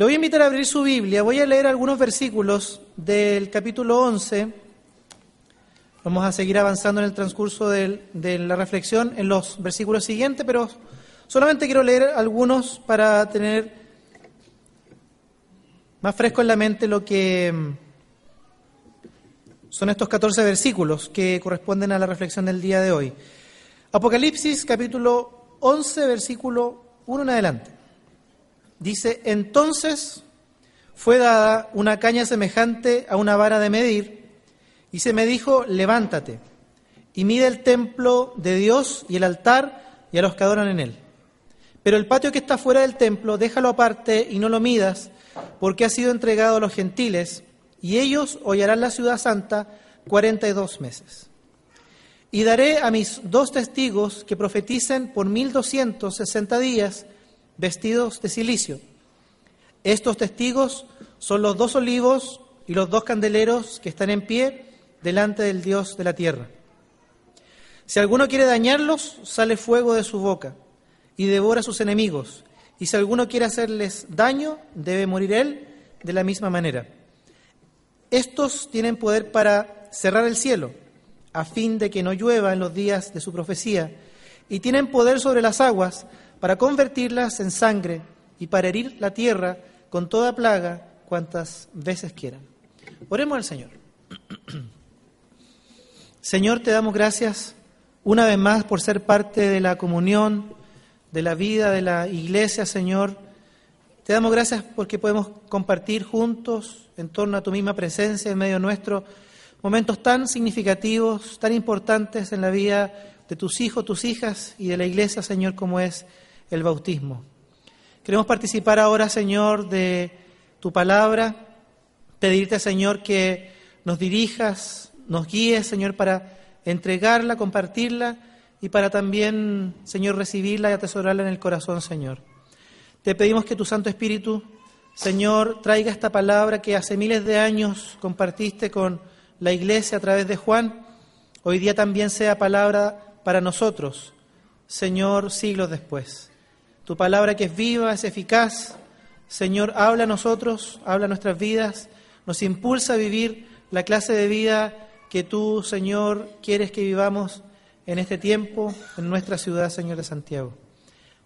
Le voy a invitar a abrir su Biblia. Voy a leer algunos versículos del capítulo 11. Vamos a seguir avanzando en el transcurso de la reflexión en los versículos siguientes, pero solamente quiero leer algunos para tener más fresco en la mente lo que mm, son estos 14 versículos que corresponden a la reflexión del día de hoy. Apocalipsis capítulo 11, versículo 1 en adelante. Dice, entonces fue dada una caña semejante a una vara de medir, y se me dijo, levántate, y mide el templo de Dios y el altar y a los que adoran en él. Pero el patio que está fuera del templo, déjalo aparte y no lo midas, porque ha sido entregado a los gentiles, y ellos hollarán la ciudad santa cuarenta y dos meses. Y daré a mis dos testigos que profeticen por mil doscientos sesenta días, vestidos de silicio. Estos testigos son los dos olivos y los dos candeleros que están en pie delante del Dios de la tierra. Si alguno quiere dañarlos, sale fuego de su boca y devora a sus enemigos. Y si alguno quiere hacerles daño, debe morir él de la misma manera. Estos tienen poder para cerrar el cielo, a fin de que no llueva en los días de su profecía, y tienen poder sobre las aguas para convertirlas en sangre y para herir la tierra con toda plaga cuantas veces quieran. Oremos al Señor. Señor, te damos gracias una vez más por ser parte de la comunión, de la vida de la iglesia, Señor. Te damos gracias porque podemos compartir juntos en torno a tu misma presencia en medio nuestro momentos tan significativos, tan importantes en la vida de tus hijos, tus hijas y de la iglesia, Señor, como es el bautismo. Queremos participar ahora, Señor, de tu palabra, pedirte, Señor, que nos dirijas, nos guíes, Señor, para entregarla, compartirla y para también, Señor, recibirla y atesorarla en el corazón, Señor. Te pedimos que tu Santo Espíritu, Señor, traiga esta palabra que hace miles de años compartiste con la iglesia a través de Juan, hoy día también sea palabra para nosotros, Señor, siglos después. Tu palabra que es viva, es eficaz. Señor, habla a nosotros, habla a nuestras vidas, nos impulsa a vivir la clase de vida que tú, Señor, quieres que vivamos en este tiempo, en nuestra ciudad, Señor de Santiago.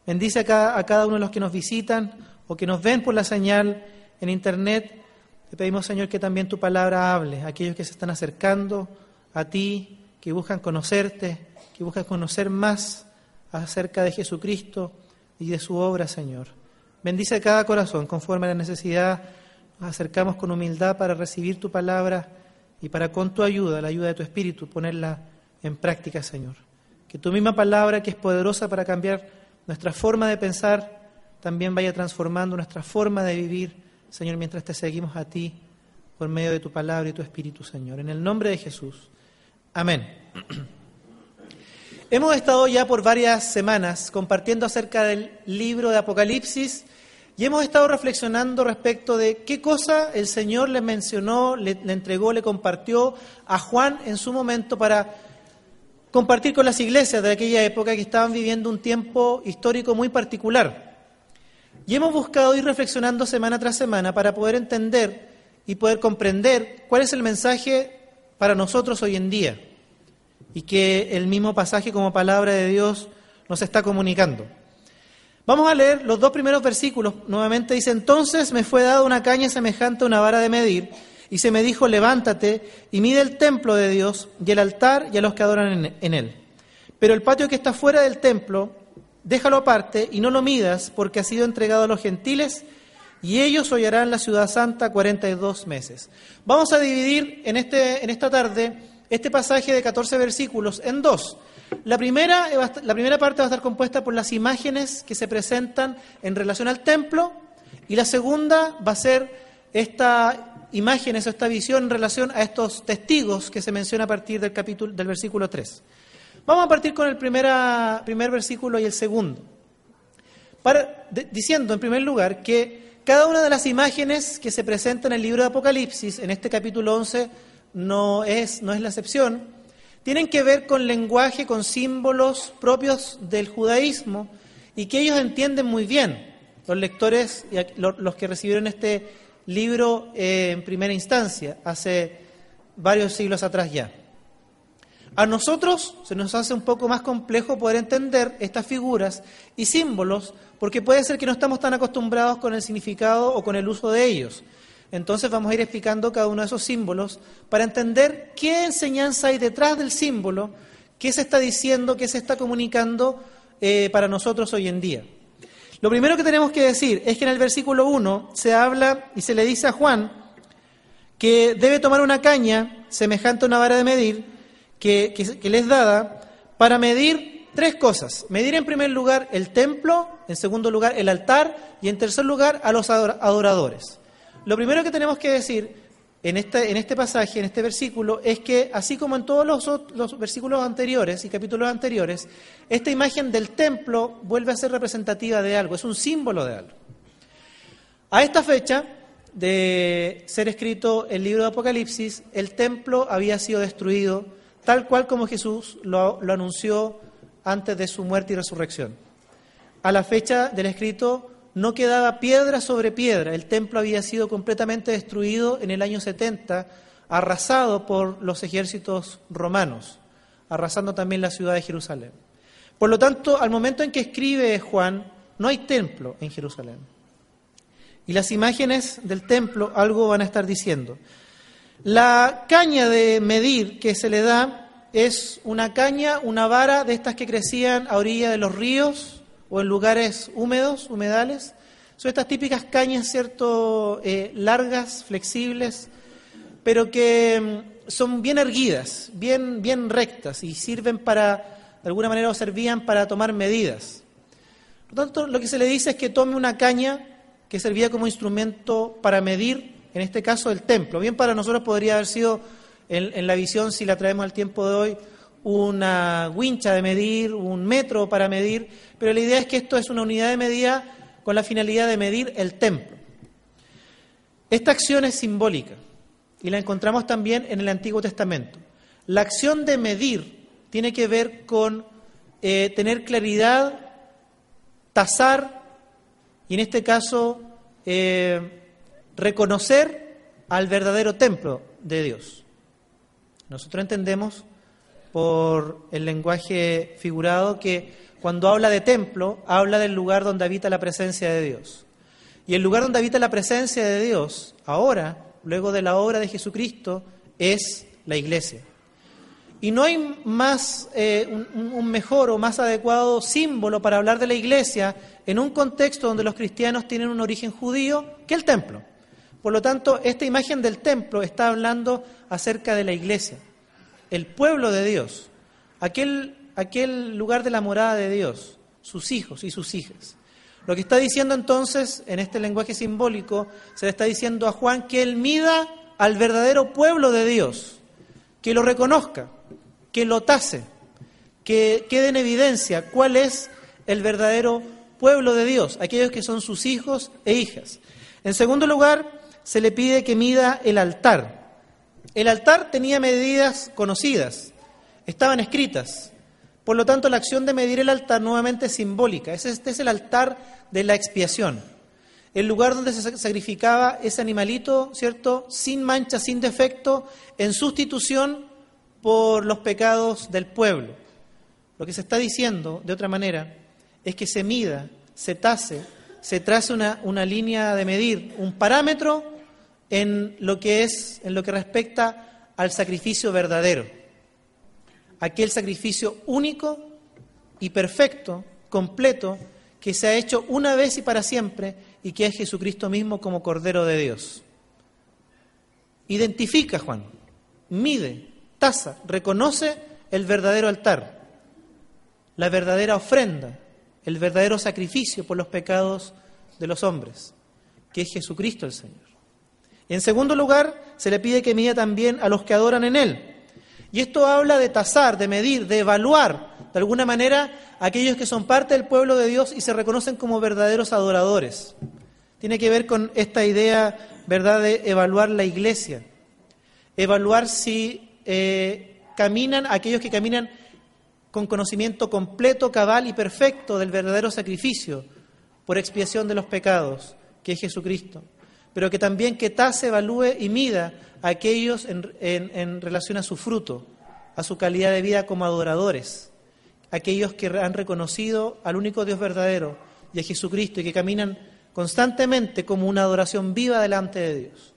Bendice a cada, a cada uno de los que nos visitan o que nos ven por la señal en Internet. Te pedimos, Señor, que también tu palabra hable a aquellos que se están acercando a ti, que buscan conocerte, que buscan conocer más acerca de Jesucristo y de su obra, Señor. Bendice cada corazón conforme a la necesidad. Nos acercamos con humildad para recibir tu palabra y para con tu ayuda, la ayuda de tu Espíritu, ponerla en práctica, Señor. Que tu misma palabra, que es poderosa para cambiar nuestra forma de pensar, también vaya transformando nuestra forma de vivir, Señor, mientras te seguimos a ti por medio de tu palabra y tu Espíritu, Señor. En el nombre de Jesús. Amén. Hemos estado ya por varias semanas compartiendo acerca del libro de Apocalipsis y hemos estado reflexionando respecto de qué cosa el Señor le mencionó, le, entregó, le compartió a Juan en su momento para compartir con las iglesias de aquella época que estaban viviendo un tiempo histórico muy particular. Y hemos buscado ir reflexionando semana tras semana para poder entender y poder comprender cuál es el mensaje para nosotros hoy en día y que el mismo pasaje como palabra de Dios nos está comunicando. Vamos a leer los dos primeros versículos. Nuevamente dice, entonces me fue dada una caña semejante a una vara de medir, y se me dijo, levántate y mide el templo de Dios y el altar y a los que adoran en él. Pero el patio que está fuera del templo, déjalo aparte y no lo midas, porque ha sido entregado a los gentiles, y ellos hollarán la ciudad santa cuarenta y dos meses. Vamos a dividir en, este, en esta tarde este pasaje de 14 versículos en dos. La primera, la primera parte va a estar compuesta por las imágenes que se presentan en relación al templo y la segunda va a ser esta imagen, esta visión en relación a estos testigos que se menciona a partir del capítulo del versículo 3. Vamos a partir con el primera, primer versículo y el segundo. Diciendo en primer lugar que cada una de las imágenes que se presentan en el libro de Apocalipsis, en este capítulo 11, no es, no es la excepción, tienen que ver con lenguaje, con símbolos propios del judaísmo y que ellos entienden muy bien, los lectores, y los que recibieron este libro eh, en primera instancia, hace varios siglos atrás ya. A nosotros se nos hace un poco más complejo poder entender estas figuras y símbolos porque puede ser que no estamos tan acostumbrados con el significado o con el uso de ellos. Entonces vamos a ir explicando cada uno de esos símbolos para entender qué enseñanza hay detrás del símbolo, qué se está diciendo, qué se está comunicando eh, para nosotros hoy en día. Lo primero que tenemos que decir es que en el versículo 1 se habla y se le dice a Juan que debe tomar una caña semejante a una vara de medir que, que, le es dada para medir tres cosas. Medir en primer lugar el templo, en segundo lugar el altar y en tercer lugar a los adoradores. Lo primero que tenemos que decir en este, en este pasaje, en este versículo, es que así como en todos los, los, versículos anteriores y capítulos anteriores, esta imagen del templo vuelve a ser representativa de algo, es un símbolo de algo. A esta fecha de ser escrito el libro de Apocalipsis, el templo había sido destruido tal cual como Jesús lo, lo anunció antes de su muerte y resurrección. A la fecha del escrito, no quedaba piedra sobre piedra. El templo había sido completamente destruido en el año 70, arrasado por los ejércitos romanos, arrasando también la ciudad de Jerusalén. Por lo tanto, al momento en que escribe Juan, no hay templo en Jerusalén. Y las imágenes del templo algo van a estar diciendo. La caña de medir que se le da es una caña, una vara de estas que crecían a orilla de los ríos, o en lugares húmedos, humedales. Son estas típicas cañas, ¿cierto?, eh, largas, flexibles, pero que mm, son bien erguidas, bien, bien rectas y sirven para, de alguna manera, o servían para tomar medidas. Por lo tanto, lo que se le dice es que tome una caña que servía como instrumento para medir, en este caso, el templo. Bien para nosotros podría haber sido, en la visión, si la traemos al tiempo de hoy, una wincha de medir, un metro para medir, pero la idea es que esto es una unidad de medida con la finalidad de medir el templo. Esta acción es simbólica y la encontramos también en el Antiguo Testamento. La acción de medir tiene que ver con eh, tener claridad, tasar y en este caso eh, reconocer al verdadero templo de Dios. Nosotros entendemos por el lenguaje figurado que cuando habla de templo, habla del lugar donde habita la presencia de Dios. Y el lugar donde habita la presencia de Dios, ahora, luego de la obra de Jesucristo, es la iglesia. Y no hay más, eh, un, un, mejor o más adecuado símbolo para hablar de la iglesia en un contexto donde los cristianos tienen un origen judío que el templo. Por lo tanto, esta imagen del templo está hablando acerca de la iglesia el pueblo de Dios, aquel, aquel lugar de la morada de Dios, sus hijos y sus hijas. Lo que está diciendo entonces, en este lenguaje simbólico, se le está diciendo a Juan que él mida al verdadero pueblo de Dios, que lo reconozca, que lo tase, que quede en evidencia cuál es el verdadero pueblo de Dios, aquellos que son sus hijos e hijas. En segundo lugar, se le pide que mida el altar. El altar tenía medidas conocidas, estaban escritas. Por lo tanto, la acción de medir el altar nuevamente es simbólica. Este es el altar de la expiación. El lugar donde se sacrificaba ese animalito, ¿cierto? Sin mancha, sin defecto, en sustitución por los pecados del pueblo. Lo que se está diciendo, de otra manera, es que se mida, se tase, se trace una, una línea de medir, un parámetro en lo que es, en lo que respecta al sacrificio verdadero, aquel sacrificio único y perfecto, completo, que se ha hecho una vez y para siempre y que es Jesucristo mismo como Cordero de Dios. Identifica, Juan, mide, tasa, reconoce el verdadero altar, la verdadera ofrenda, el verdadero sacrificio por los pecados de los hombres, que es Jesucristo el Señor. En segundo lugar, se le pide que mida también a los que adoran en Él. Y esto habla de tasar, de medir, de evaluar, de alguna manera, a aquellos que son parte del pueblo de Dios y se reconocen como verdaderos adoradores. Tiene que ver con esta idea, ¿verdad?, de evaluar la iglesia. Evaluar si eh, caminan, aquellos que caminan con conocimiento completo, cabal y perfecto del verdadero sacrificio por expiación de los pecados, que es Jesucristo pero que también que tase, evalúe y mida a aquellos en, relación a su fruto, a su calidad de vida como adoradores, aquellos que han reconocido al único Dios verdadero y a Jesucristo y que caminan constantemente como una adoración viva delante de Dios.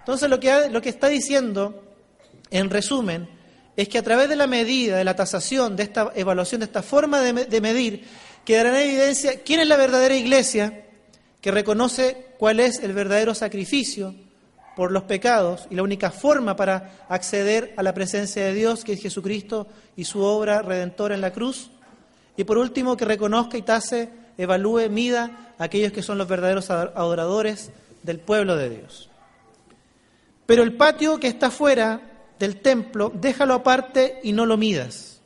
Entonces lo que, lo que está diciendo, en resumen, es que a través de la medida, de la tasación, de esta evaluación, de esta forma de, de medir, quedará en evidencia quién es la verdadera iglesia que reconoce cuál es el verdadero sacrificio por los pecados y la única forma para acceder a la presencia de Dios, que es Jesucristo y su obra redentora en la cruz. Y por último, que reconozca y tase, evalúe, mida a aquellos que son los verdaderos adoradores del pueblo de Dios. Pero el patio que está fuera del templo, déjalo aparte y no lo midas.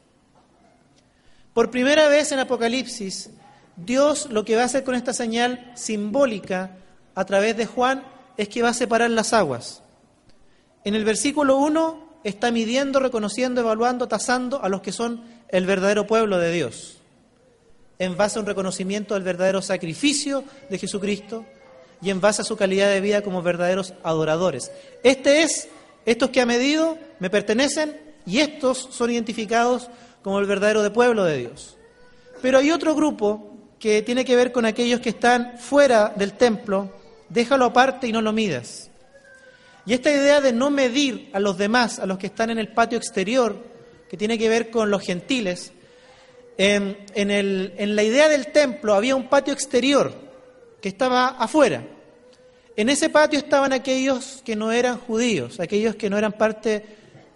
Por primera vez en Apocalipsis, Dios lo que va a hacer con esta señal simbólica a través de Juan es que va a separar las aguas. En el versículo 1 está midiendo, reconociendo, evaluando, tasando a los que son el verdadero pueblo de Dios, en base a un reconocimiento del verdadero sacrificio de Jesucristo y en base a su calidad de vida como verdaderos adoradores. Este es, estos que ha medido me pertenecen y estos son identificados como el verdadero pueblo de Dios. Pero hay otro grupo que tiene que ver con aquellos que están fuera del templo, déjalo aparte y no lo midas. Y esta idea de no medir a los demás, a los que están en el patio exterior, que tiene que ver con los gentiles, en, en la idea del templo había un patio exterior que estaba afuera. En ese patio estaban aquellos que no eran judíos, aquellos que no eran parte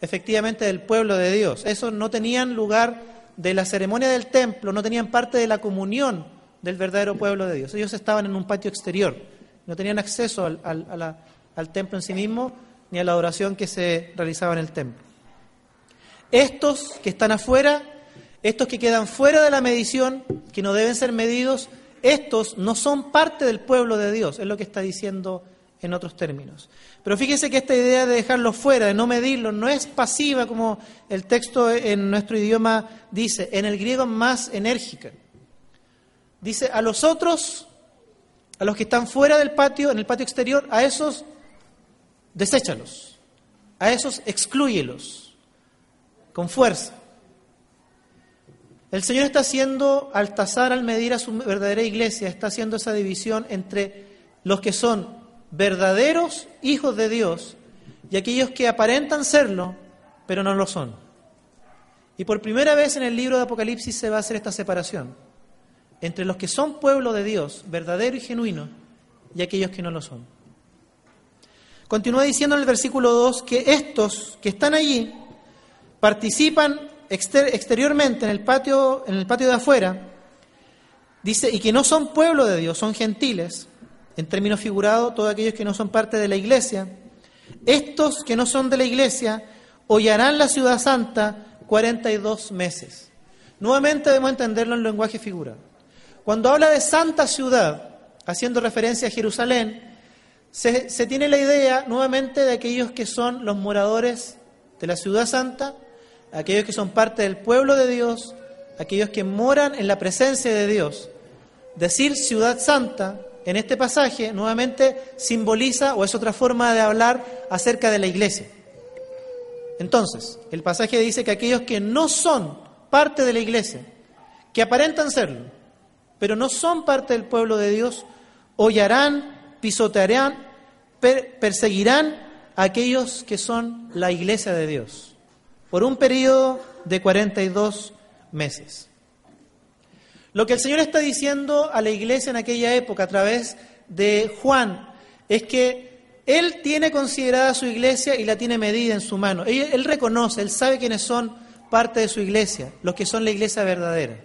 efectivamente del pueblo de Dios. Esos no tenían lugar de la ceremonia del templo, no tenían parte de la comunión del verdadero pueblo de Dios. Ellos estaban en un patio exterior, no tenían acceso al, templo en sí mismo ni a la adoración que se realizaba en el templo. Estos que están afuera, estos que quedan fuera de la medición, que no deben ser medidos, estos no son parte del pueblo de Dios, es lo que está diciendo en otros términos. Pero fíjese que esta idea de dejarlos fuera, de no medirlos, no es pasiva como el texto en nuestro idioma dice, en el griego más enérgica. Dice, a los otros, a los que están fuera del patio, en el patio exterior, a esos deséchalos, a esos exclúyelos, con fuerza. El Señor está haciendo, al tasar, al medir a su verdadera iglesia, está haciendo esa división entre los que son verdaderos hijos de Dios y aquellos que aparentan serlo, pero no lo son. Y por primera vez en el libro de Apocalipsis se va a hacer esta separación entre los que son pueblo de Dios, verdadero y genuino, y aquellos que no lo son. Continúa diciendo en el versículo 2 que estos que están allí participan exteriormente en el patio, en el patio de afuera, dice, y que no son pueblo de Dios, son gentiles, en términos figurados, todos aquellos que no son parte de la iglesia. Estos que no son de la iglesia hollarán la ciudad santa 42 meses. Nuevamente debemos entenderlo en lenguaje figurado. Cuando habla de santa ciudad, haciendo referencia a Jerusalén, se, tiene la idea nuevamente de aquellos que son los moradores de la ciudad santa, aquellos que son parte del pueblo de Dios, aquellos que moran en la presencia de Dios. Decir ciudad santa en este pasaje nuevamente simboliza o es otra forma de hablar acerca de la iglesia. Entonces, el pasaje dice que aquellos que no son parte de la iglesia, que aparentan serlo, pero no son parte del pueblo de Dios, hollarán, pisotearán, perseguirán a aquellos que son la iglesia de Dios por un periodo de 42 meses. Lo que el Señor está diciendo a la iglesia en aquella época a través de Juan es que Él tiene considerada su iglesia y la tiene medida en su mano. Él, él reconoce, Él sabe quiénes son parte de su iglesia, los que son la iglesia verdadera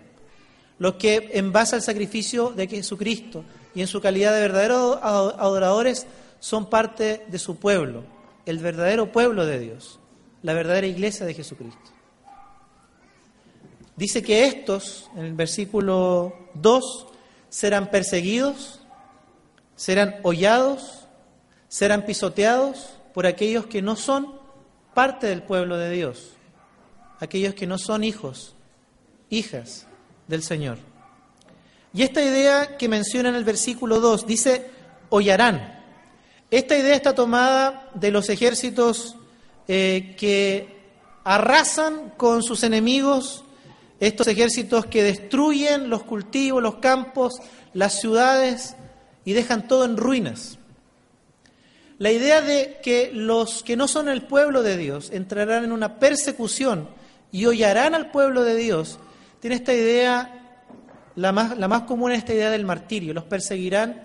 los que en base al sacrificio de Jesucristo y en su calidad de verdaderos adoradores son parte de su pueblo, el verdadero pueblo de Dios, la verdadera iglesia de Jesucristo. Dice que estos, en el versículo 2, serán perseguidos, serán hollados, serán pisoteados por aquellos que no son parte del pueblo de Dios, aquellos que no son hijos, hijas del Señor. Y esta idea que menciona en el versículo 2 dice, hollarán. Esta idea está tomada de los ejércitos eh, que arrasan con sus enemigos, estos ejércitos que destruyen los cultivos, los campos, las ciudades y dejan todo en ruinas. La idea de que los que no son el pueblo de Dios entrarán en una persecución y hollarán al pueblo de Dios, tiene esta idea, la más, la más común es esta idea del martirio, los perseguirán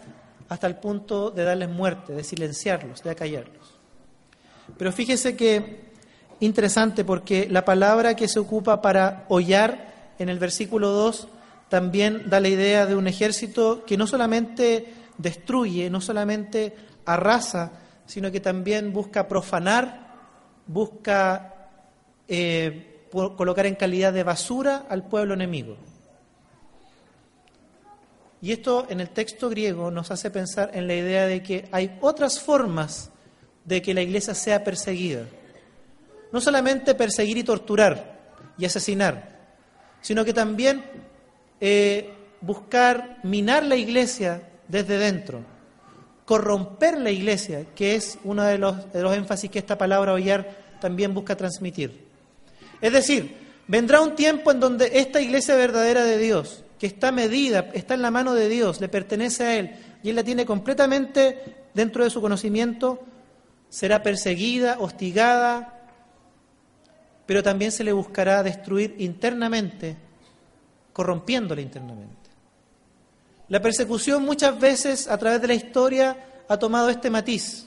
hasta el punto de darles muerte, de silenciarlos, de acallarlos. Pero fíjese que interesante porque la palabra que se ocupa para hollar en el versículo 2 también da la idea de un ejército que no solamente destruye, no solamente arrasa, sino que también busca profanar, busca eh, colocar en calidad de basura al pueblo enemigo. Y esto en el texto griego nos hace pensar en la idea de que hay otras formas de que la iglesia sea perseguida. No solamente perseguir y torturar y asesinar, sino que también eh, buscar minar la iglesia desde dentro corromper la iglesia, que es uno de los, de los énfasis que esta palabra hollar también busca transmitir. Es decir, vendrá un tiempo en donde esta iglesia verdadera de Dios, que está medida, está en la mano de Dios, le pertenece a Él, y Él la tiene completamente dentro de su conocimiento, será perseguida, hostigada, pero también se le buscará destruir internamente, corrompiéndola internamente. La persecución muchas veces a través de la historia ha tomado este matiz,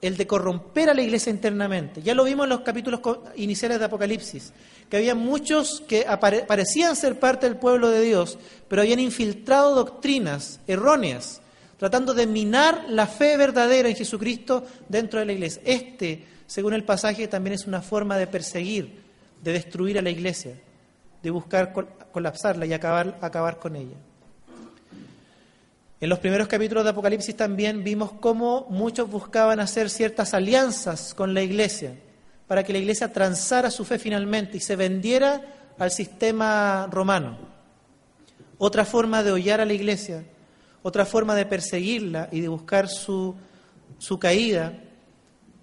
el de corromper a la iglesia internamente. Ya lo vimos en los capítulos iniciales de Apocalipsis, que había muchos que parecían ser parte del pueblo de Dios, pero habían infiltrado doctrinas erróneas, tratando de minar la fe verdadera en Jesucristo dentro de la iglesia. Este, según el pasaje, también es una forma de perseguir, de destruir a la iglesia, de buscar colapsarla y acabar, acabar con ella. En los primeros capítulos de Apocalipsis también vimos cómo muchos buscaban hacer ciertas alianzas con la iglesia para que la iglesia transara su fe finalmente y se vendiera al sistema romano. Otra forma de hollar a la iglesia, otra forma de perseguirla y de buscar su, su caída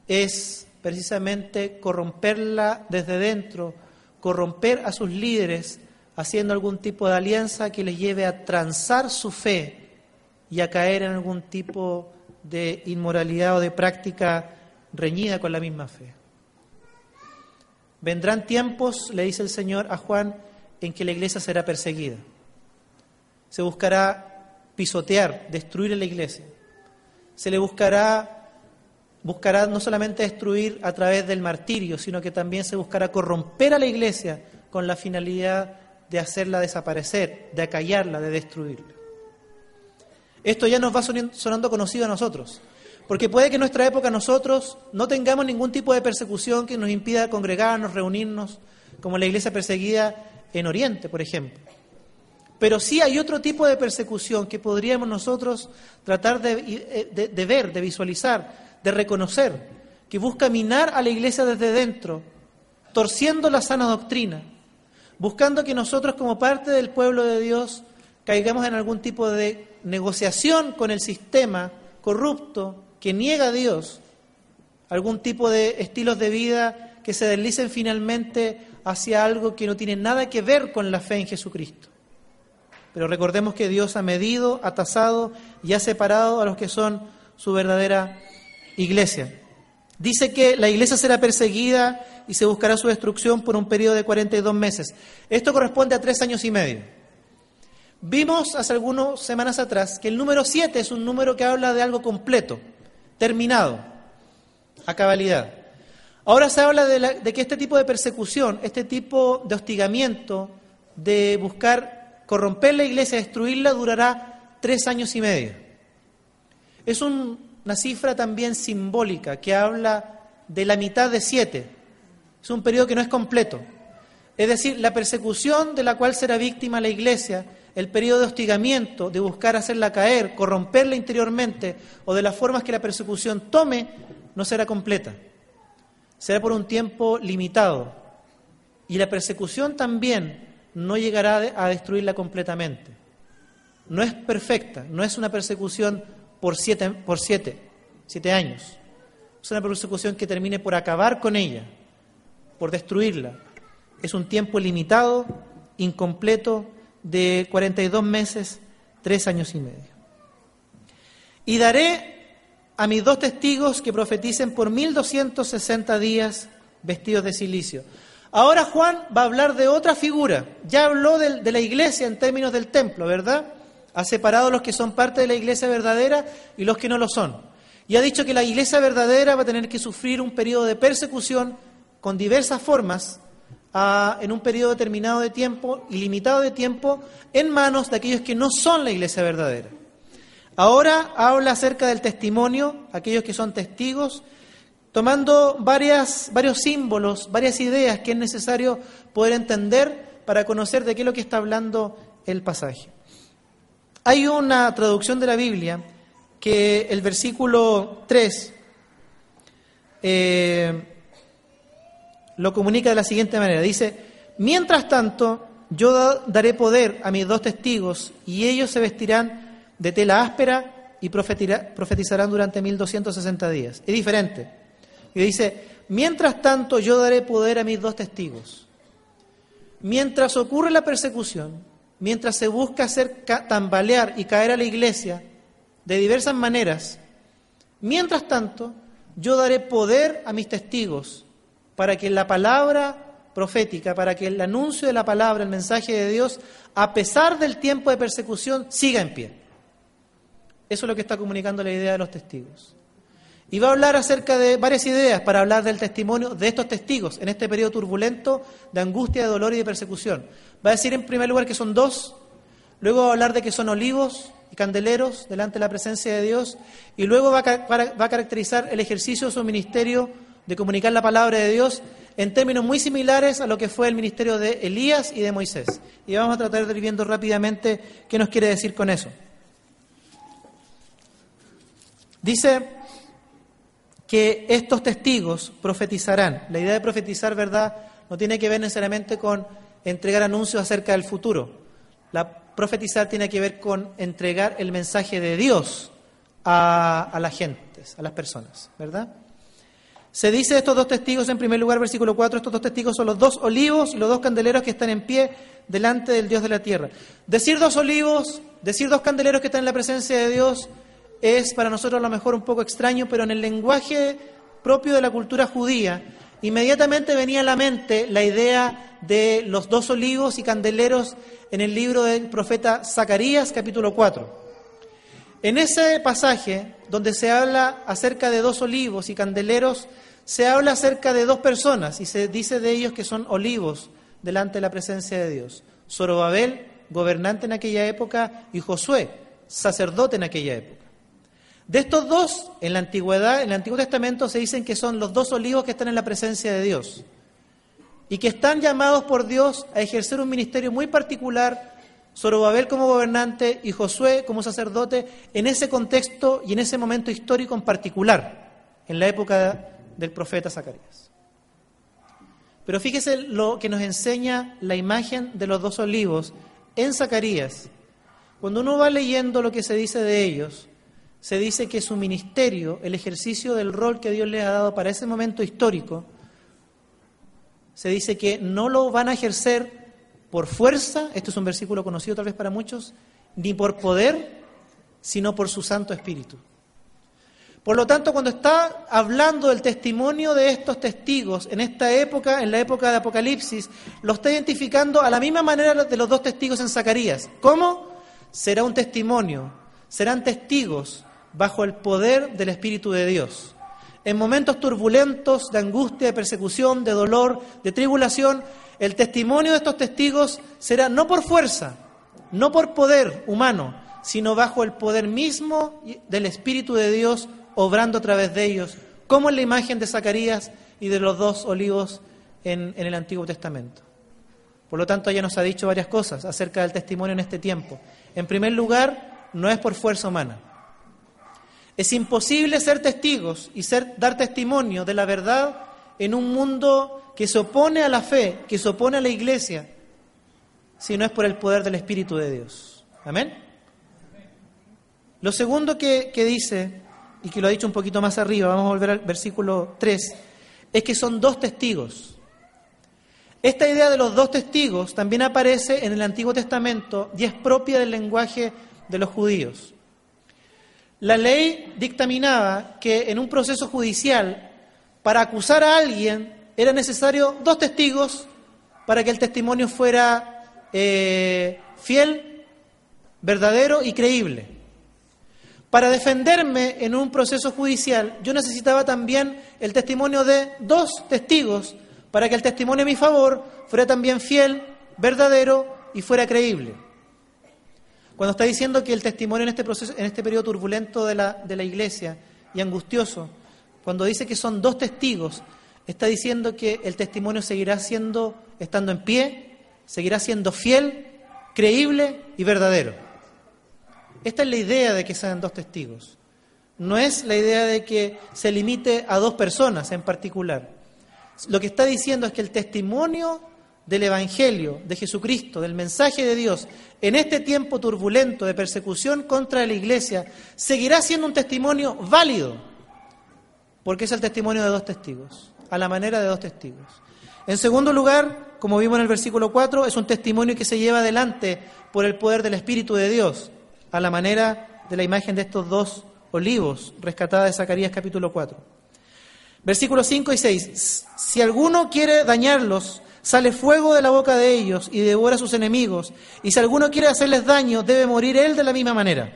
es precisamente corromperla desde dentro, corromper a sus líderes haciendo algún tipo de alianza que les lleve a transar su fe y a caer en algún tipo de inmoralidad o de práctica reñida con la misma fe. Vendrán tiempos, le dice el Señor a Juan, en que la iglesia será perseguida. Se buscará pisotear, destruir a la iglesia. Se le buscará, buscará no solamente destruir a través del martirio, sino que también se buscará corromper a la iglesia con la finalidad de hacerla desaparecer, de acallarla, de destruirla. Esto ya nos va sonando conocido a nosotros. Porque puede que en nuestra época nosotros no tengamos ningún tipo de persecución que nos impida congregarnos, reunirnos, como la iglesia perseguida en Oriente, por ejemplo. Pero sí hay otro tipo de persecución que podríamos nosotros tratar de, de, ver, de visualizar, de reconocer, que busca minar a la iglesia desde dentro, torciendo la sana doctrina, buscando que nosotros como parte del pueblo de Dios caigamos en algún tipo de negociación con el sistema corrupto que niega a Dios, algún tipo de estilos de vida que se deslicen finalmente hacia algo que no tiene nada que ver con la fe en Jesucristo. Pero recordemos que Dios ha medido, ha tasado y ha separado a los que son su verdadera iglesia. Dice que la iglesia será perseguida y se buscará su destrucción por un periodo de 42 meses. Esto corresponde a tres años y medio. Vimos hace algunas semanas atrás que el número 7 es un número que habla de algo completo, terminado, a cabalidad. Ahora se habla de, que este tipo de persecución, este tipo de hostigamiento, de buscar corromper la iglesia, destruirla, durará tres años y medio. Es un una cifra también simbólica que habla de la mitad de siete. Es un periodo que no es completo. Es decir, la persecución de la cual será víctima la Iglesia, el periodo de hostigamiento, de buscar hacerla caer, corromperla interiormente o de las formas que la persecución tome, no será completa. Será por un tiempo limitado. Y la persecución también no llegará a destruirla completamente. No es perfecta, no es una persecución por siete, por siete, siete años. Es una persecución que termine por acabar con ella, por destruirla. Es un tiempo limitado, incompleto, de 42 meses, tres años y medio. Y daré a mis dos testigos que profeticen por 1260 días vestidos de silicio. Ahora Juan va a hablar de otra figura. Ya habló de, de, la iglesia en términos del templo, ¿verdad? Ha separado los que son parte de la iglesia verdadera y los que no lo son. Y ha dicho que la iglesia verdadera va a tener que sufrir un periodo de persecución con diversas formas en un periodo determinado de tiempo, ilimitado de tiempo, en manos de aquellos que no son la iglesia verdadera. Ahora habla acerca del testimonio, aquellos que son testigos, tomando varias, varios símbolos, varias ideas que es necesario poder entender para conocer de qué es lo que está hablando el pasaje. Hay una traducción de la Biblia que el versículo 3 eh, lo comunica de la siguiente manera. Dice, mientras tanto, yo daré poder a mis dos testigos y ellos se vestirán de tela áspera y profetizarán durante 1260 días. Es diferente. Y dice, mientras tanto yo daré poder a mis dos testigos. Mientras ocurre la persecución, mientras se busca hacer tambalear y caer a la iglesia de diversas maneras, mientras tanto yo daré poder a mis testigos para que la palabra profética, para que el anuncio de la palabra, el mensaje de Dios, a pesar del tiempo de persecución, siga en pie. Eso es lo que está comunicando la idea de los testigos. Y va a hablar acerca de varias ideas para hablar del testimonio de estos testigos en este periodo turbulento de angustia, de dolor y de persecución. Va a decir en primer lugar que son dos, luego va a hablar de que son olivos y candeleros delante de la presencia de Dios, y luego va a, va a caracterizar el ejercicio de su ministerio de comunicar la palabra de Dios en términos muy similares a lo que fue el ministerio de Elías y de Moisés. Y vamos a tratar de ir viendo rápidamente qué nos quiere decir con eso. Dice que estos testigos profetizarán. La idea de profetizar, ¿verdad?, no tiene que ver necesariamente con entregar anuncios acerca del futuro. La profetizar tiene que ver con entregar el mensaje de Dios a, a las gentes, a las personas, ¿verdad? Se dice de estos dos testigos, en primer lugar, versículo 4, estos dos testigos son los dos olivos y los dos candeleros que están en pie delante del Dios de la tierra. Decir dos olivos, decir dos candeleros que están en la presencia de Dios, es para nosotros a lo mejor un poco extraño, pero en el lenguaje propio de la cultura judía, inmediatamente venía a la mente la idea de los dos olivos y candeleros en el libro del profeta Zacarías capítulo 4. En ese pasaje donde se habla acerca de dos olivos y candeleros, se habla acerca de dos personas y se dice de ellos que son olivos delante de la presencia de Dios. Zorobabel, gobernante en aquella época, y Josué, sacerdote en aquella época. De estos dos, en la antigüedad, en el Antiguo Testamento se dicen que son los dos olivos que están en la presencia de Dios y que están llamados por Dios a ejercer un ministerio muy particular, Zorobabel como gobernante y Josué como sacerdote, en ese contexto y en ese momento histórico en particular, en la época del profeta Zacarías. Pero fíjese lo que nos enseña la imagen de los dos olivos en Zacarías. Cuando uno va leyendo lo que se dice de ellos, se dice que su ministerio, el ejercicio del rol que Dios les ha dado para ese momento histórico, se dice que no lo van a ejercer por fuerza, esto es un versículo conocido tal vez para muchos, ni por poder, sino por su Santo Espíritu. Por lo tanto, cuando está hablando del testimonio de estos testigos en esta época, en la época de Apocalipsis, lo está identificando a la misma manera de los dos testigos en Zacarías. ¿Cómo? Será un testimonio, serán testigos bajo el poder del Espíritu de Dios. En momentos turbulentos de angustia, de persecución, de dolor, de tribulación, el testimonio de estos testigos será no por fuerza, no por poder humano, sino bajo el poder mismo del Espíritu de Dios obrando a través de ellos, como en la imagen de Zacarías y de los dos olivos en, el Antiguo Testamento. Por lo tanto, ella nos ha dicho varias cosas acerca del testimonio en este tiempo. En primer lugar, no es por fuerza humana. Es imposible ser testigos y ser, dar testimonio de la verdad en un mundo que se opone a la fe, que se opone a la iglesia, si no es por el poder del Espíritu de Dios. Amén. Lo segundo que dice, y que lo ha dicho un poquito más arriba, vamos a volver al versículo 3, es que son dos testigos. Esta idea de los dos testigos también aparece en el Antiguo Testamento y es propia del lenguaje de los judíos. La ley dictaminaba que en un proceso judicial, para acusar a alguien, era necesario dos testigos para que el testimonio fuera eh, fiel, verdadero y creíble. Para defenderme en un proceso judicial, yo necesitaba también el testimonio de dos testigos para que el testimonio a mi favor fuera también fiel, verdadero y fuera creíble. Cuando está diciendo que el testimonio en este proceso, en este periodo turbulento de la, de la iglesia y angustioso, cuando dice que son dos testigos, está diciendo que el testimonio seguirá siendo, estando en pie, seguirá siendo fiel, creíble y verdadero. Esta es la idea de que sean dos testigos. No es la idea de que se limite a dos personas en particular. Lo que está diciendo es que el testimonio del Evangelio, de Jesucristo, del mensaje de Dios, en este tiempo turbulento de persecución contra la Iglesia, seguirá siendo un testimonio válido, porque es el testimonio de dos testigos, a la manera de dos testigos. En segundo lugar, como vimos en el versículo 4, es un testimonio que se lleva adelante por el poder del Espíritu de Dios, a la manera de la imagen de estos dos olivos rescatada de Zacarías capítulo 4. Versículos 5 y 6. Si alguno quiere dañarlos, sale fuego de la boca de ellos y devora a sus enemigos. Y si alguno quiere hacerles daño, debe morir él de la misma manera.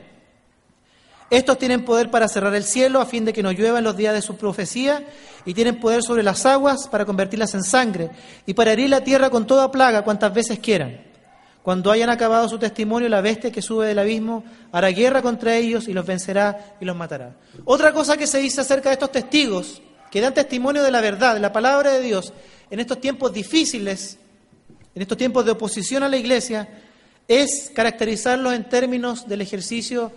Estos tienen poder para cerrar el cielo a fin de que no llueva en los días de su profecía y tienen poder sobre las aguas para convertirlas en sangre y para herir la tierra con toda plaga cuantas veces quieran. Cuando hayan acabado su testimonio, la bestia que sube del abismo hará guerra contra ellos y los vencerá y los matará. Otra cosa que se dice acerca de estos testigos que dan testimonio de la verdad, de la palabra de Dios, en estos tiempos difíciles, en estos tiempos de oposición a la Iglesia, es caracterizarlos en términos del ejercicio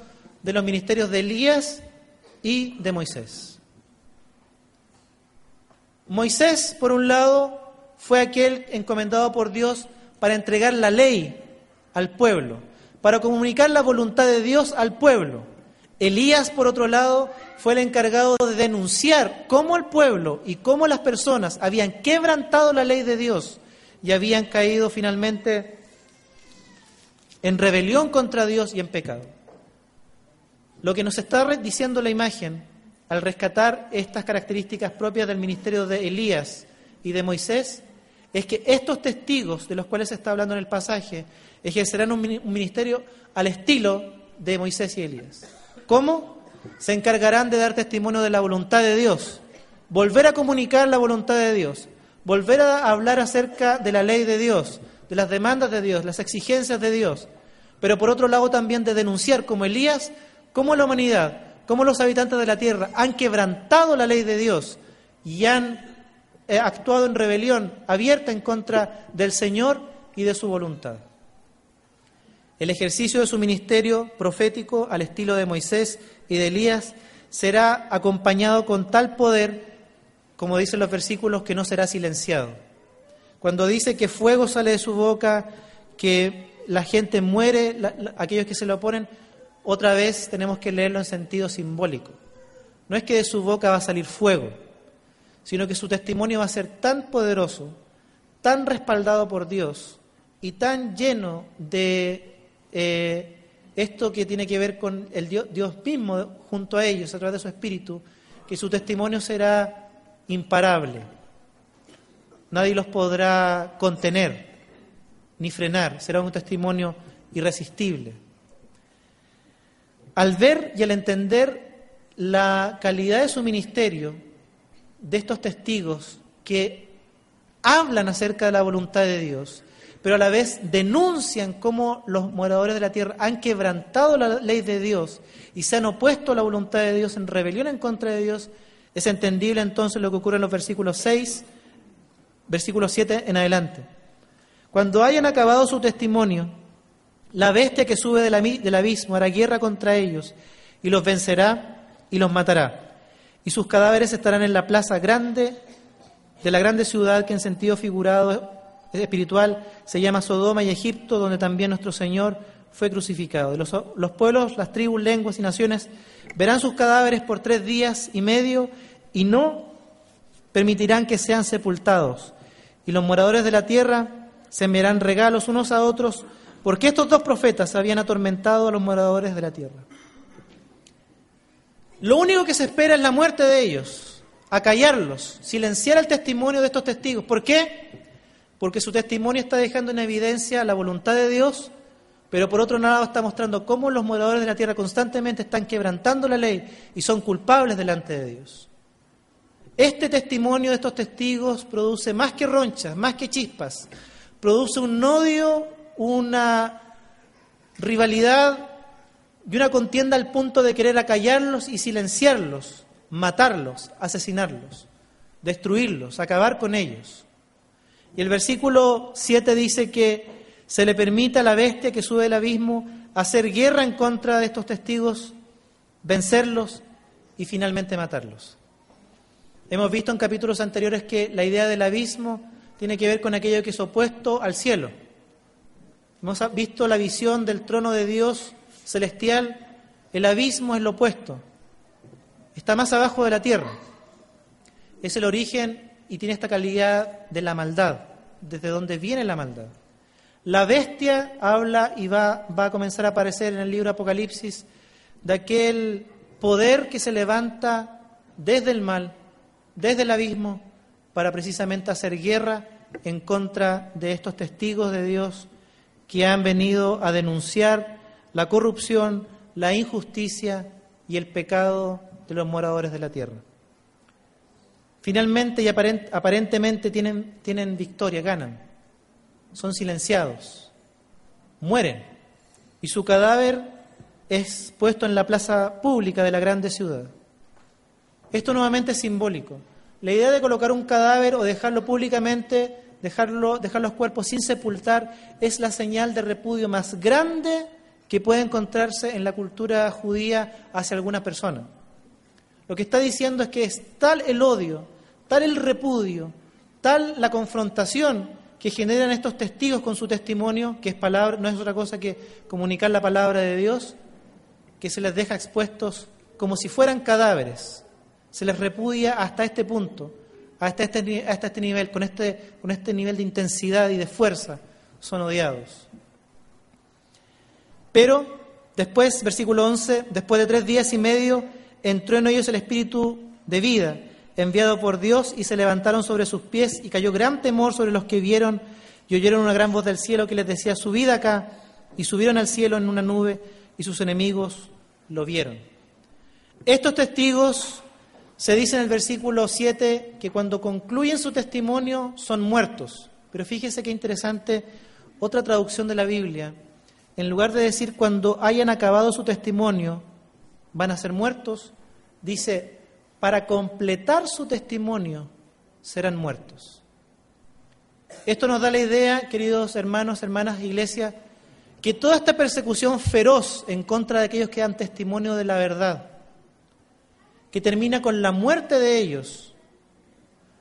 de los ministerios de Elías y de Moisés. Moisés, por un lado, fue aquel encomendado por Dios para entregar la ley al pueblo, para comunicar la voluntad de Dios al pueblo. Elías, por otro lado, fue el encargado de denunciar cómo el pueblo y cómo las personas habían quebrantado la ley de Dios y habían caído finalmente en rebelión contra Dios y en pecado. Lo que nos está diciendo la imagen al rescatar estas características propias del ministerio de Elías y de Moisés es que estos testigos de los cuales se está hablando en el pasaje ejercerán un ministerio al estilo de Moisés y Elías. ¿Cómo? Se encargarán de dar testimonio de la voluntad de Dios, volver a comunicar la voluntad de Dios, volver a hablar acerca de la ley de Dios, de las demandas de Dios, las exigencias de Dios, pero por otro lado también de denunciar como Elías, cómo la humanidad, cómo los habitantes de la tierra han quebrantado la ley de Dios y han actuado en rebelión abierta en contra del Señor y de su voluntad. El ejercicio de su ministerio profético al estilo de Moisés y de Elías será acompañado con tal poder, como dicen los versículos, que no será silenciado. Cuando dice que fuego sale de su boca, que la gente muere, aquellos que se lo oponen, otra vez tenemos que leerlo en sentido simbólico. No es que de su boca va a salir fuego, sino que su testimonio va a ser tan poderoso, tan respaldado por Dios y tan lleno de eh, esto que tiene que ver con el Dios, Dios mismo junto a ellos, a través de su espíritu, que su testimonio será imparable. Nadie los podrá contener ni frenar, será un testimonio irresistible. Al ver y al entender la calidad de su ministerio, de estos testigos que hablan acerca de la voluntad de Dios, pero a la vez denuncian cómo los moradores de la tierra han quebrantado la ley de Dios y se han opuesto a la voluntad de Dios en rebelión en contra de Dios, es entendible entonces lo que ocurre en los versículos 6, versículo 7 en adelante. Cuando hayan acabado su testimonio, la bestia que sube del abismo hará guerra contra ellos y los vencerá y los matará. Y sus cadáveres estarán en la plaza grande de la grande ciudad que en sentido figurado espiritual se llama Sodoma y Egipto, donde también nuestro Señor fue crucificado. Los, los pueblos, las tribus, lenguas y naciones verán sus cadáveres por tres días y medio y no permitirán que sean sepultados. Y los moradores de la tierra se enviarán regalos unos a otros, porque estos dos profetas habían atormentado a los moradores de la tierra. Lo único que se espera es la muerte de ellos, acallarlos, silenciar el testimonio de estos testigos. ¿Por qué? Porque su testimonio está dejando en evidencia la voluntad de Dios, pero por otro lado está mostrando cómo los moradores de la tierra constantemente están quebrantando la ley y son culpables delante de Dios. Este testimonio de estos testigos produce más que ronchas, más que chispas, produce un odio, una rivalidad y una contienda al punto de querer acallarlos y silenciarlos, matarlos, asesinarlos, destruirlos, acabar con ellos. Y el versículo 7 dice que se le permite a la bestia que sube del abismo hacer guerra en contra de estos testigos, vencerlos y finalmente matarlos. Hemos visto en capítulos anteriores que la idea del abismo tiene que ver con aquello que es opuesto al cielo. Hemos visto la visión del trono de Dios celestial, el abismo es lo opuesto, está más abajo de la tierra. Es el origen y tiene esta calidad de la maldad, desde donde viene la maldad. La bestia habla y va, va a comenzar a aparecer en el libro Apocalipsis de aquel poder que se levanta desde el mal, desde el abismo, para precisamente hacer guerra en contra de estos testigos de Dios que han venido a denunciar la corrupción, la injusticia y el pecado de los moradores de la tierra. Finalmente y aparentemente tienen, tienen victoria, ganan, son silenciados, mueren y su cadáver es puesto en la plaza pública de la grande ciudad. Esto nuevamente es simbólico. La idea de colocar un cadáver o dejarlo públicamente, dejarlo, dejar los cuerpos sin sepultar, es la señal de repudio más grande que puede encontrarse en la cultura judía hacia alguna persona. Lo que está diciendo es que es tal el odio, tal el repudio, tal la confrontación que generan estos testigos con su testimonio, que es palabra, no es otra cosa que comunicar la palabra de Dios, que se les deja expuestos como si fueran cadáveres. Se les repudia hasta este punto, hasta este, hasta este nivel, con este, con este nivel de intensidad y de fuerza, son odiados. Pero después, versículo 11, después de tres días y medio, entró en ellos el espíritu de vida, enviado por Dios, y se levantaron sobre sus pies, y cayó gran temor sobre los que vieron y oyeron una gran voz del cielo que les decía, subid acá, y subieron al cielo en una nube, y sus enemigos lo vieron. Estos testigos se dice en el versículo 7 que cuando concluyen su testimonio son muertos. Pero fíjese qué interesante otra traducción de la Biblia en lugar de decir cuando hayan acabado su testimonio, van a ser muertos, dice, para completar su testimonio serán muertos. Esto nos da la idea, queridos hermanos, hermanas, iglesia, que toda esta persecución feroz en contra de aquellos que dan testimonio de la verdad, que termina con la muerte de ellos,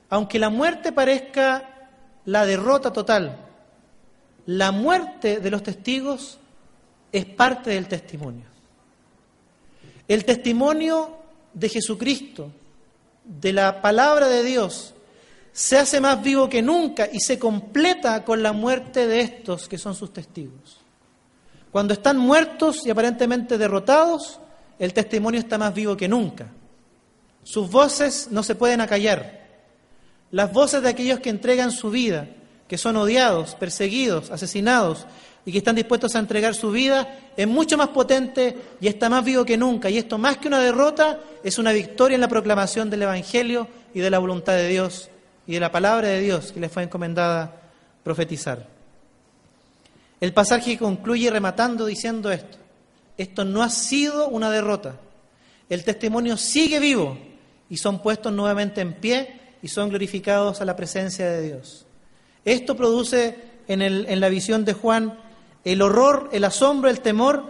aunque la muerte parezca la derrota total, la muerte de los testigos es parte del testimonio. El testimonio de Jesucristo, de la palabra de Dios, se hace más vivo que nunca y se completa con la muerte de estos que son sus testigos. Cuando están muertos y aparentemente derrotados, el testimonio está más vivo que nunca. Sus voces no se pueden acallar. Las voces de aquellos que entregan su vida, que son odiados, perseguidos, asesinados, y que están dispuestos a entregar su vida, es mucho más potente y está más vivo que nunca. Y esto, más que una derrota, es una victoria en la proclamación del Evangelio y de la voluntad de Dios y de la palabra de Dios que les fue encomendada profetizar. El pasaje concluye rematando diciendo esto. Esto no ha sido una derrota. El testimonio sigue vivo y son puestos nuevamente en pie y son glorificados a la presencia de Dios. Esto produce en, en la visión de Juan el horror, el asombro, el temor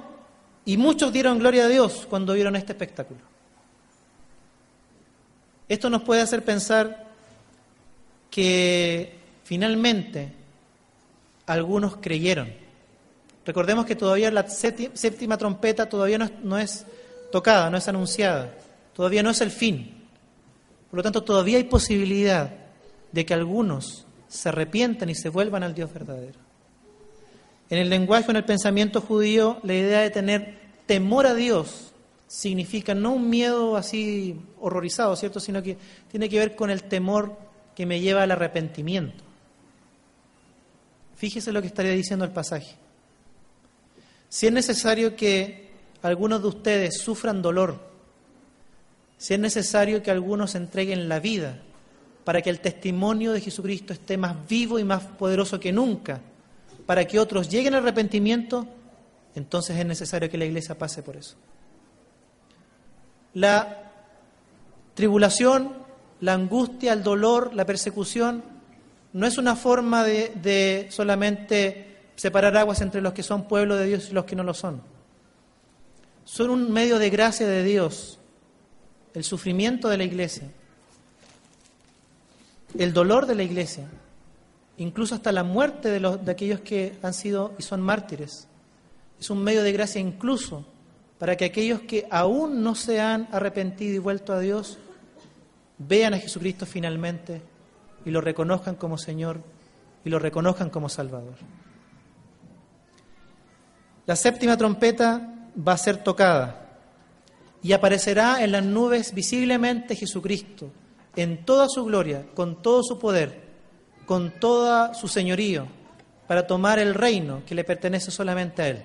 y muchos dieron gloria a Dios cuando vieron este espectáculo. Esto nos puede hacer pensar que finalmente algunos creyeron. Recordemos que todavía la séptima trompeta todavía no es, tocada, no es anunciada, todavía no es el fin. Por lo tanto, todavía hay posibilidad de que algunos se arrepientan y se vuelvan al Dios verdadero. En el lenguaje o en el pensamiento judío, la idea de tener temor a Dios significa no un miedo así horrorizado, ¿cierto? Sino que tiene que ver con el temor que me lleva al arrepentimiento. Fíjese lo que estaría diciendo el pasaje. Si es necesario que algunos de ustedes sufran dolor, si es necesario que algunos entreguen la vida para que el testimonio de Jesucristo esté más vivo y más poderoso que nunca, para que otros lleguen al arrepentimiento, entonces es necesario que la iglesia pase por eso. La tribulación, la angustia, el dolor, la persecución, no es una forma de, solamente separar aguas entre los que son pueblo de Dios y los que no lo son. Son un medio de gracia de Dios, el sufrimiento de la iglesia, el dolor de la iglesia, incluso hasta la muerte de, los, de aquellos que han sido y son mártires. Es un medio de gracia incluso para que aquellos que aún no se han arrepentido y vuelto a Dios vean a Jesucristo finalmente y lo reconozcan como Señor y lo reconozcan como Salvador. La séptima trompeta va a ser tocada y aparecerá en las nubes visiblemente Jesucristo, en toda su gloria, con todo su poder, con toda su señorío, para tomar el reino que le pertenece solamente a Él.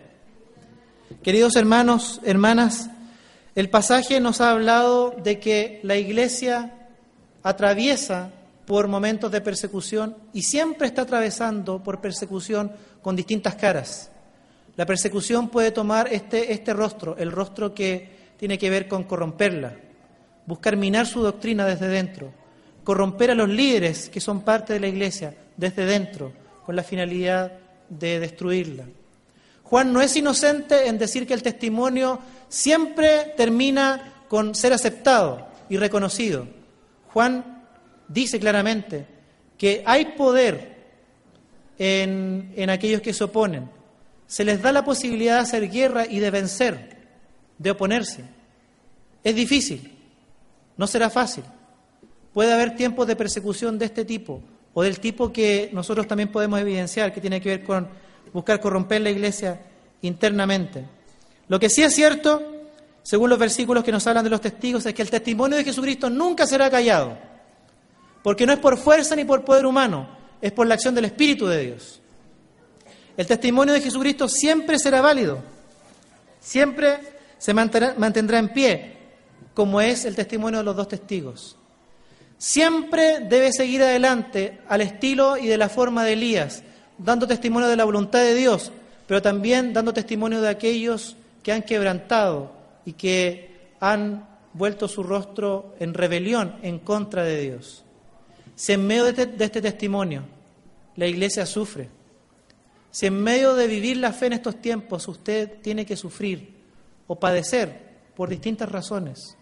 Queridos hermanos, hermanas, el pasaje nos ha hablado de que la iglesia atraviesa por momentos de persecución y siempre está atravesando por persecución con distintas caras. La persecución puede tomar este, este rostro, el rostro que tiene que ver con corromperla, buscar minar su doctrina desde dentro, corromper a los líderes que son parte de la iglesia desde dentro, con la finalidad de destruirla. Juan no es inocente en decir que el testimonio siempre termina con ser aceptado y reconocido. Juan dice claramente que hay poder en, en, aquellos que se oponen. Se les da la posibilidad de hacer guerra y de vencer, de oponerse. Es difícil, no será fácil. Puede haber tiempos de persecución de este tipo o del tipo que nosotros también podemos evidenciar, que tiene que ver con buscar corromper la iglesia internamente. Lo que sí es cierto, según los versículos que nos hablan de los testigos, es que el testimonio de Jesucristo nunca será callado, porque no es por fuerza ni por poder humano, es por la acción del Espíritu de Dios. El testimonio de Jesucristo siempre será válido, siempre se mantendrá, en pie, como es el testimonio de los dos testigos. Siempre debe seguir adelante al estilo y de la forma de Elías, dando testimonio de la voluntad de Dios, pero también dando testimonio de aquellos que han quebrantado y que han vuelto su rostro en rebelión en contra de Dios. Si en medio de este, este testimonio la iglesia sufre, si en medio de vivir la fe en estos tiempos usted tiene que sufrir o padecer por distintas razones,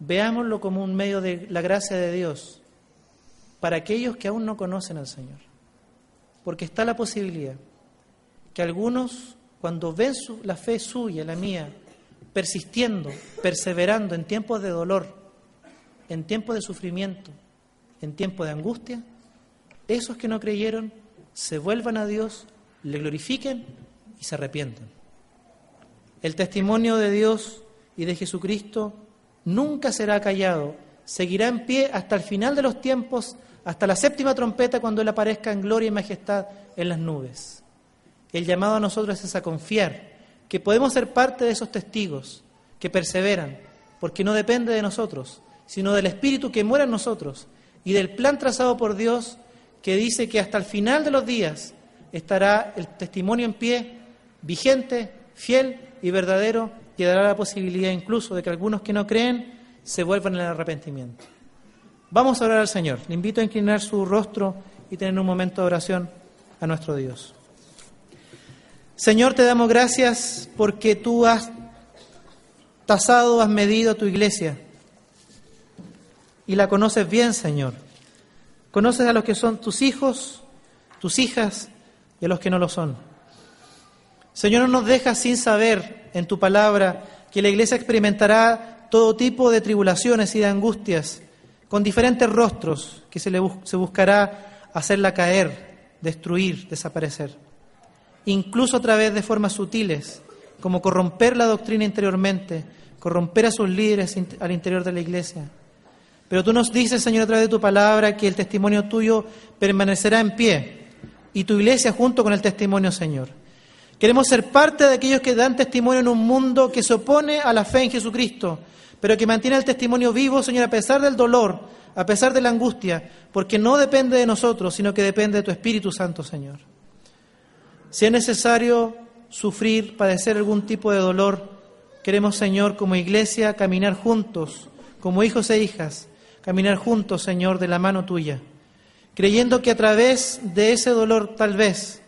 veámoslo como un medio de la gracia de Dios para aquellos que aún no conocen al Señor. Porque está la posibilidad que algunos, cuando ven la fe suya, la mía, persistiendo, perseverando en tiempos de dolor, en tiempos de sufrimiento, en tiempos de angustia, esos que no creyeron se vuelvan a Dios, le glorifiquen y se arrepientan. El testimonio de Dios y de Jesucristo nunca será callado, seguirá en pie hasta el final de los tiempos, hasta la séptima trompeta cuando Él aparezca en gloria y majestad en las nubes. El llamado a nosotros es a confiar que podemos ser parte de esos testigos que perseveran, porque no depende de nosotros, sino del Espíritu que muera en nosotros y del plan trazado por Dios que dice que hasta el final de los días estará el testimonio en pie, vigente, fiel y verdadero, y dará la posibilidad incluso de que algunos que no creen se vuelvan al arrepentimiento. Vamos a orar al Señor. Le invito a inclinar su rostro y tener un momento de oración a nuestro Dios. Señor, te damos gracias porque tú has tasado, has medido tu iglesia y la conoces bien, Señor. Conoces a los que son tus hijos, tus hijas y a los que no lo son. Señor, no nos dejas sin saber en tu palabra que la iglesia experimentará todo tipo de tribulaciones y de angustias con diferentes rostros que se, le se buscará hacerla caer, destruir, desaparecer. Incluso a través de formas sutiles, como corromper la doctrina interiormente, corromper a sus líderes al interior de la iglesia. Pero tú nos dices, Señor, a través de tu palabra, que el testimonio tuyo permanecerá en pie y tu iglesia junto con el testimonio, Señor. Queremos ser parte de aquellos que dan testimonio en un mundo que se opone a la fe en Jesucristo, pero que mantiene el testimonio vivo, Señor, a pesar del dolor, a pesar de la angustia, porque no depende de nosotros, sino que depende de tu Espíritu Santo, Señor. Si es necesario sufrir, padecer algún tipo de dolor, queremos, Señor, como iglesia, caminar juntos, como hijos e hijas, caminar juntos, Señor, de la mano tuya, creyendo que a través de ese dolor tal vez,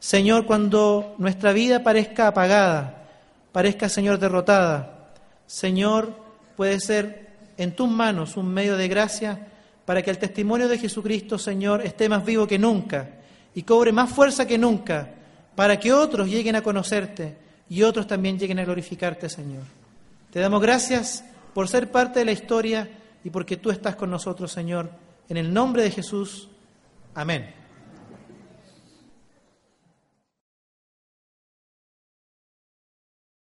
Señor, cuando nuestra vida parezca apagada, parezca, Señor, derrotada, Señor, puede ser en tus manos un medio de gracia para que el testimonio de Jesucristo, Señor, esté más vivo que nunca y cobre más fuerza que nunca, para que otros lleguen a conocerte y otros también lleguen a glorificarte, Señor. Te damos gracias por ser parte de la historia y porque tú estás con nosotros, Señor. En el nombre de Jesús. Amén.